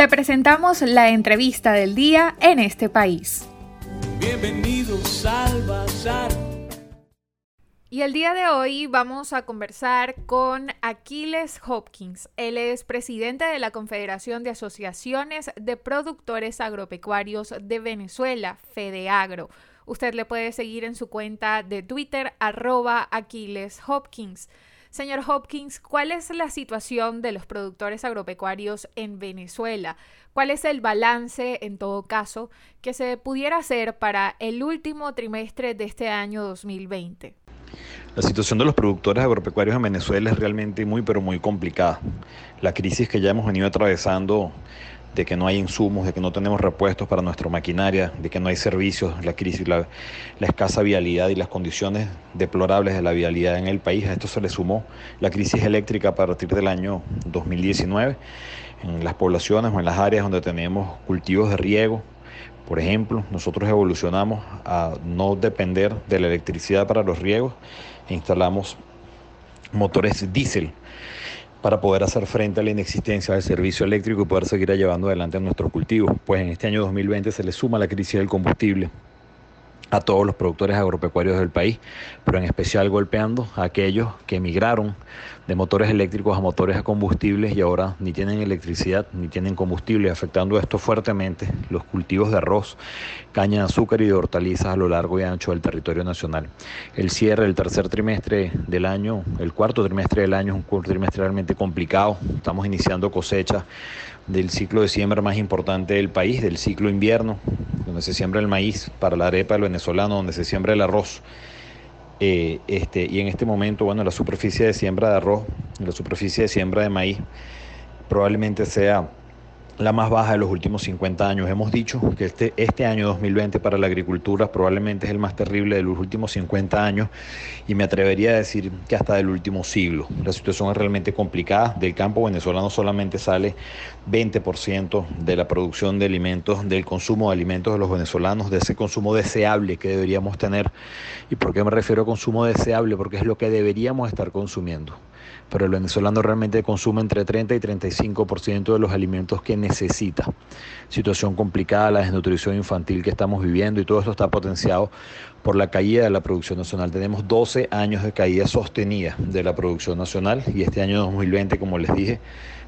Te presentamos la entrevista del día en este país. Bienvenidos al Bazar. Y el día de hoy vamos a conversar con Aquiles Hopkins. Él es presidente de la Confederación de Asociaciones de Productores Agropecuarios de Venezuela, FedeAgro. Usted le puede seguir en su cuenta de Twitter, arroba Aquiles Hopkins. Señor Hopkins, ¿cuál es la situación de los productores agropecuarios en Venezuela? ¿Cuál es el balance, en todo caso, que se pudiera hacer para el último trimestre de este año 2020? La situación de los productores agropecuarios en Venezuela es realmente muy, pero muy complicada. La crisis que ya hemos venido atravesando de que no hay insumos, de que no tenemos repuestos para nuestra maquinaria, de que no hay servicios, la crisis, la, escasa vialidad y las condiciones deplorables de la vialidad en el país. A esto se le sumó la crisis eléctrica a partir del año 2019 en las poblaciones o en las áreas donde tenemos cultivos de riego, por ejemplo, nosotros evolucionamos a no depender de la electricidad para los riegos e instalamos motores diésel para poder hacer frente a la inexistencia del servicio eléctrico y poder seguir llevando adelante nuestros cultivos. Pues en este año 2020 se le suma la crisis del combustible a todos los productores agropecuarios del país, pero en especial golpeando a aquellos que emigraron de motores eléctricos a motores a combustibles y ahora ni tienen electricidad ni tienen combustible, afectando esto fuertemente. Los cultivos de arroz, caña de azúcar y de hortalizas a lo largo y ancho del territorio nacional. El cierre del tercer trimestre del año, el cuarto trimestre del año es un trimestre realmente complicado, estamos iniciando cosecha del ciclo de siembra más importante del país, del ciclo invierno, donde se siembra el maíz para la arepa del venezolano, donde se siembra el arroz. Eh, este, y en este momento, bueno, la superficie de siembra de arroz, la superficie de siembra de maíz, probablemente sea la más baja de los últimos 50 años. Hemos dicho que este, este año 2020 para la agricultura probablemente es el más terrible de los últimos 50 años y me atrevería a decir que hasta del último siglo. La situación es realmente complicada. Del campo venezolano solamente sale 20% de la producción de alimentos, del consumo de alimentos de los venezolanos, de ese consumo deseable que deberíamos tener. ¿Y por qué me refiero a consumo deseable? Porque es lo que deberíamos estar consumiendo pero el venezolano realmente consume entre 30 y 35% de los alimentos que necesita. Situación complicada, la desnutrición infantil que estamos viviendo y todo esto está potenciado por la caída de la producción nacional. Tenemos 12 años de caída sostenida de la producción nacional y este año 2020, como les dije,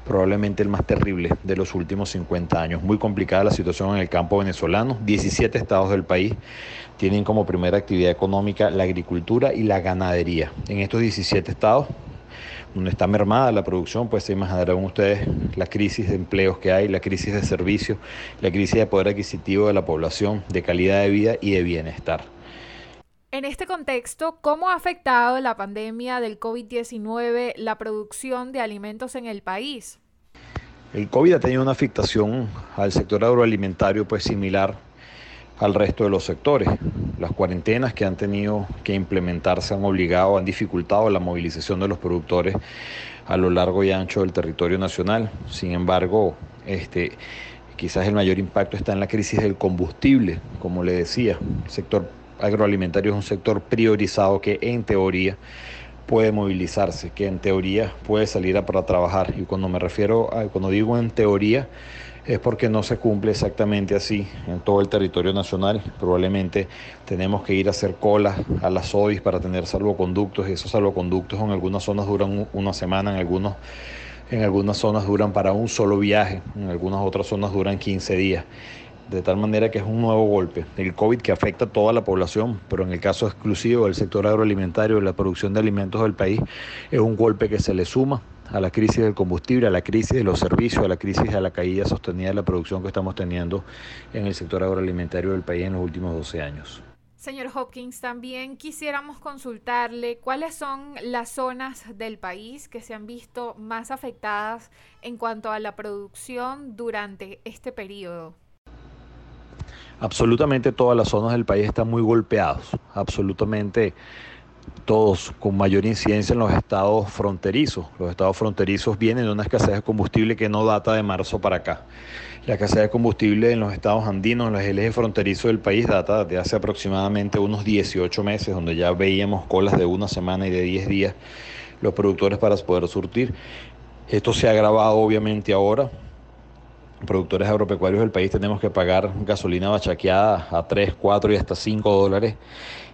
probablemente el más terrible de los últimos 50 años. Muy complicada la situación en el campo venezolano. 17 estados del país tienen como primera actividad económica la agricultura y la ganadería. En estos 17 estados donde está mermada la producción, pues se imaginarán ustedes la crisis de empleos que hay, la crisis de servicios, la crisis de poder adquisitivo de la población, de calidad de vida y de bienestar. En este contexto, ¿cómo ha afectado la pandemia del COVID-19 la producción de alimentos en el país? El COVID ha tenido una afectación al sector agroalimentario pues similar al resto de los sectores. Las cuarentenas que han tenido que implementarse han obligado, han dificultado la movilización de los productores a lo largo y ancho del territorio nacional. Sin embargo, este, quizás el mayor impacto está en la crisis del combustible, como le decía. El sector agroalimentario es un sector priorizado que en teoría puede movilizarse, que en teoría puede salir a para trabajar. Y cuando me refiero a, cuando digo en teoría, es porque no se cumple exactamente así en todo el territorio nacional. Probablemente tenemos que ir a hacer colas a las OIS para tener salvoconductos y esos salvoconductos en algunas zonas duran una semana, en, algunos, en algunas zonas duran para un solo viaje, en algunas otras zonas duran 15 días. De tal manera que es un nuevo golpe. El COVID que afecta a toda la población, pero en el caso exclusivo del sector agroalimentario, de la producción de alimentos del país, es un golpe que se le suma a la crisis del combustible, a la crisis de los servicios, a la crisis de la caída sostenida de la producción que estamos teniendo en el sector agroalimentario del país en los últimos 12 años. Señor Hopkins, también quisiéramos consultarle cuáles son las zonas del país que se han visto más afectadas en cuanto a la producción durante este periodo. Absolutamente todas las zonas del país están muy golpeadas, absolutamente todos con mayor incidencia en los estados fronterizos. Los estados fronterizos vienen de una escasez de combustible que no data de marzo para acá. La escasez de combustible en los estados andinos, en los ejes fronterizos del país, data de hace aproximadamente unos 18 meses, donde ya veíamos colas de una semana y de 10 días los productores para poder surtir. Esto se ha agravado obviamente ahora productores agropecuarios del país tenemos que pagar gasolina bachaqueada a 3, 4 y hasta 5 dólares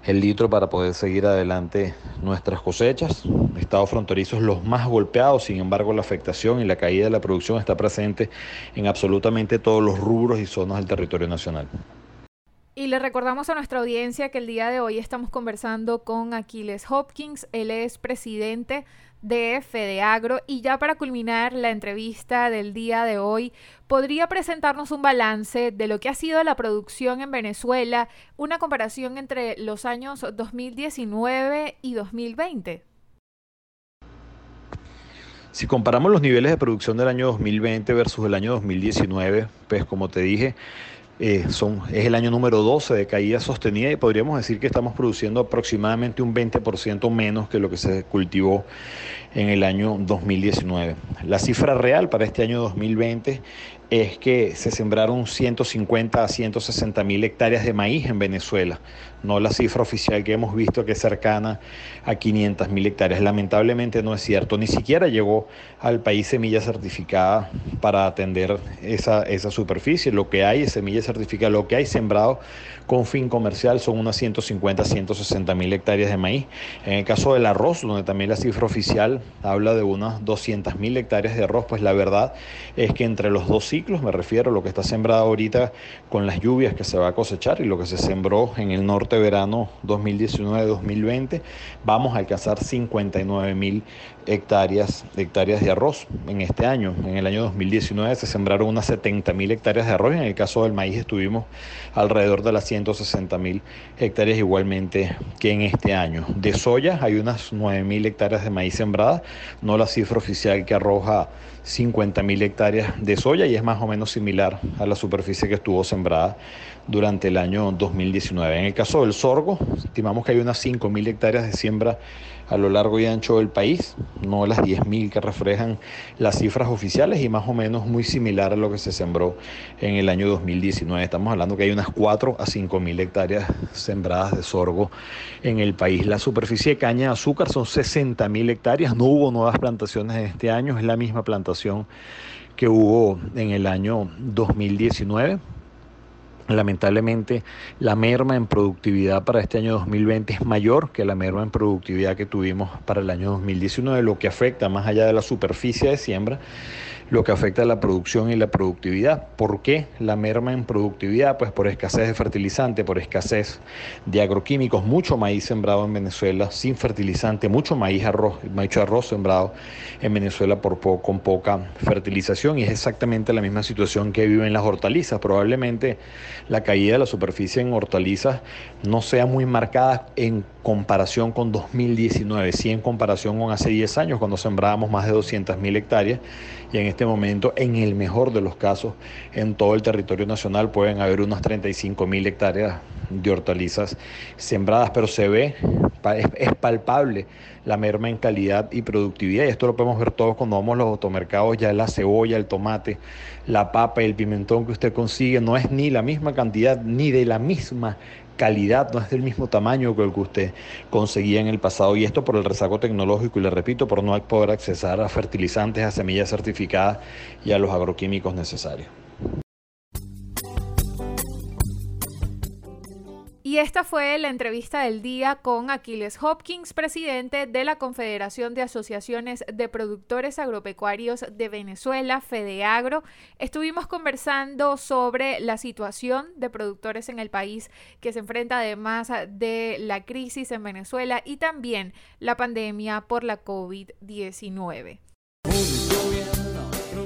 el litro para poder seguir adelante nuestras cosechas. Estados fronterizos los más golpeados, sin embargo la afectación y la caída de la producción está presente en absolutamente todos los rubros y zonas del territorio nacional. Y le recordamos a nuestra audiencia que el día de hoy estamos conversando con Aquiles Hopkins. Él es presidente de Fedeagro. Y ya para culminar la entrevista del día de hoy, ¿podría presentarnos un balance de lo que ha sido la producción en Venezuela, una comparación entre los años 2019 y 2020? Si comparamos los niveles de producción del año 2020 versus el año 2019, pues como te dije, eh, son, es el año número 12 de caída sostenida y podríamos decir que estamos produciendo aproximadamente un 20% menos que lo que se cultivó en el año 2019. La cifra real para este año 2020 es que se sembraron 150 a 160 mil hectáreas de maíz en Venezuela, no la cifra oficial que hemos visto que es cercana a 500 mil hectáreas. Lamentablemente no es cierto, ni siquiera llegó al país semilla certificada para atender esa, esa superficie. Lo que hay es semilla certificada, lo que hay sembrado con fin comercial son unas 150 a 160 mil hectáreas de maíz. En el caso del arroz, donde también la cifra oficial habla de unas 200 mil hectáreas de arroz, pues la verdad es que entre los dos me refiero a lo que está sembrado ahorita con las lluvias que se va a cosechar y lo que se sembró en el norte verano 2019-2020, vamos a alcanzar 59 mil hectáreas, hectáreas de arroz en este año. En el año 2019 se sembraron unas 70 mil hectáreas de arroz en el caso del maíz estuvimos alrededor de las 160 mil hectáreas igualmente que en este año. De soya hay unas 9 mil hectáreas de maíz sembradas, no la cifra oficial que arroja 50 mil hectáreas de soya y es más o menos similar a la superficie que estuvo sembrada durante el año 2019. En el caso del sorgo, estimamos que hay unas 5 mil hectáreas de siembra a lo largo y ancho del país, no las 10.000 que reflejan las cifras oficiales y más o menos muy similar a lo que se sembró en el año 2019. Estamos hablando que hay unas 4 a 5.000 hectáreas sembradas de sorgo en el país. La superficie de caña de azúcar son 60.000 hectáreas, no hubo nuevas plantaciones en este año, es la misma plantación que hubo en el año 2019. Lamentablemente, la merma en productividad para este año 2020 es mayor que la merma en productividad que tuvimos para el año 2019, lo que afecta más allá de la superficie de siembra lo que afecta a la producción y la productividad. ¿Por qué la merma en productividad? Pues por escasez de fertilizante, por escasez de agroquímicos, mucho maíz sembrado en Venezuela sin fertilizante, mucho maíz arroz, mucho arroz sembrado en Venezuela por con poca fertilización y es exactamente la misma situación que viven las hortalizas. Probablemente la caída de la superficie en hortalizas no sea muy marcada en comparación con 2019, sí en comparación con hace 10 años cuando sembrábamos más de 200.000 hectáreas y en este momento, en el mejor de los casos, en todo el territorio nacional pueden haber unas 35.000 hectáreas de hortalizas sembradas, pero se ve, es, palpable la merma en calidad y productividad. Y esto lo podemos ver todos cuando vamos a los automercados, ya la cebolla, el tomate, la papa y el pimentón que usted consigue no es ni la misma cantidad ni de la misma calidad, no es del mismo tamaño que el que usted conseguía en el pasado. Y esto por el rezago tecnológico y le repito, por no poder accesar a fertilizantes, a semillas certificadas y a los agroquímicos necesarios. Y esta fue la entrevista del día con Aquiles Hopkins, presidente de la Confederación de Asociaciones de Productores Agropecuarios de Venezuela, FedeAgro. Estuvimos conversando sobre la situación de productores en el país que se enfrenta además de la crisis en Venezuela y también la pandemia por la COVID-19.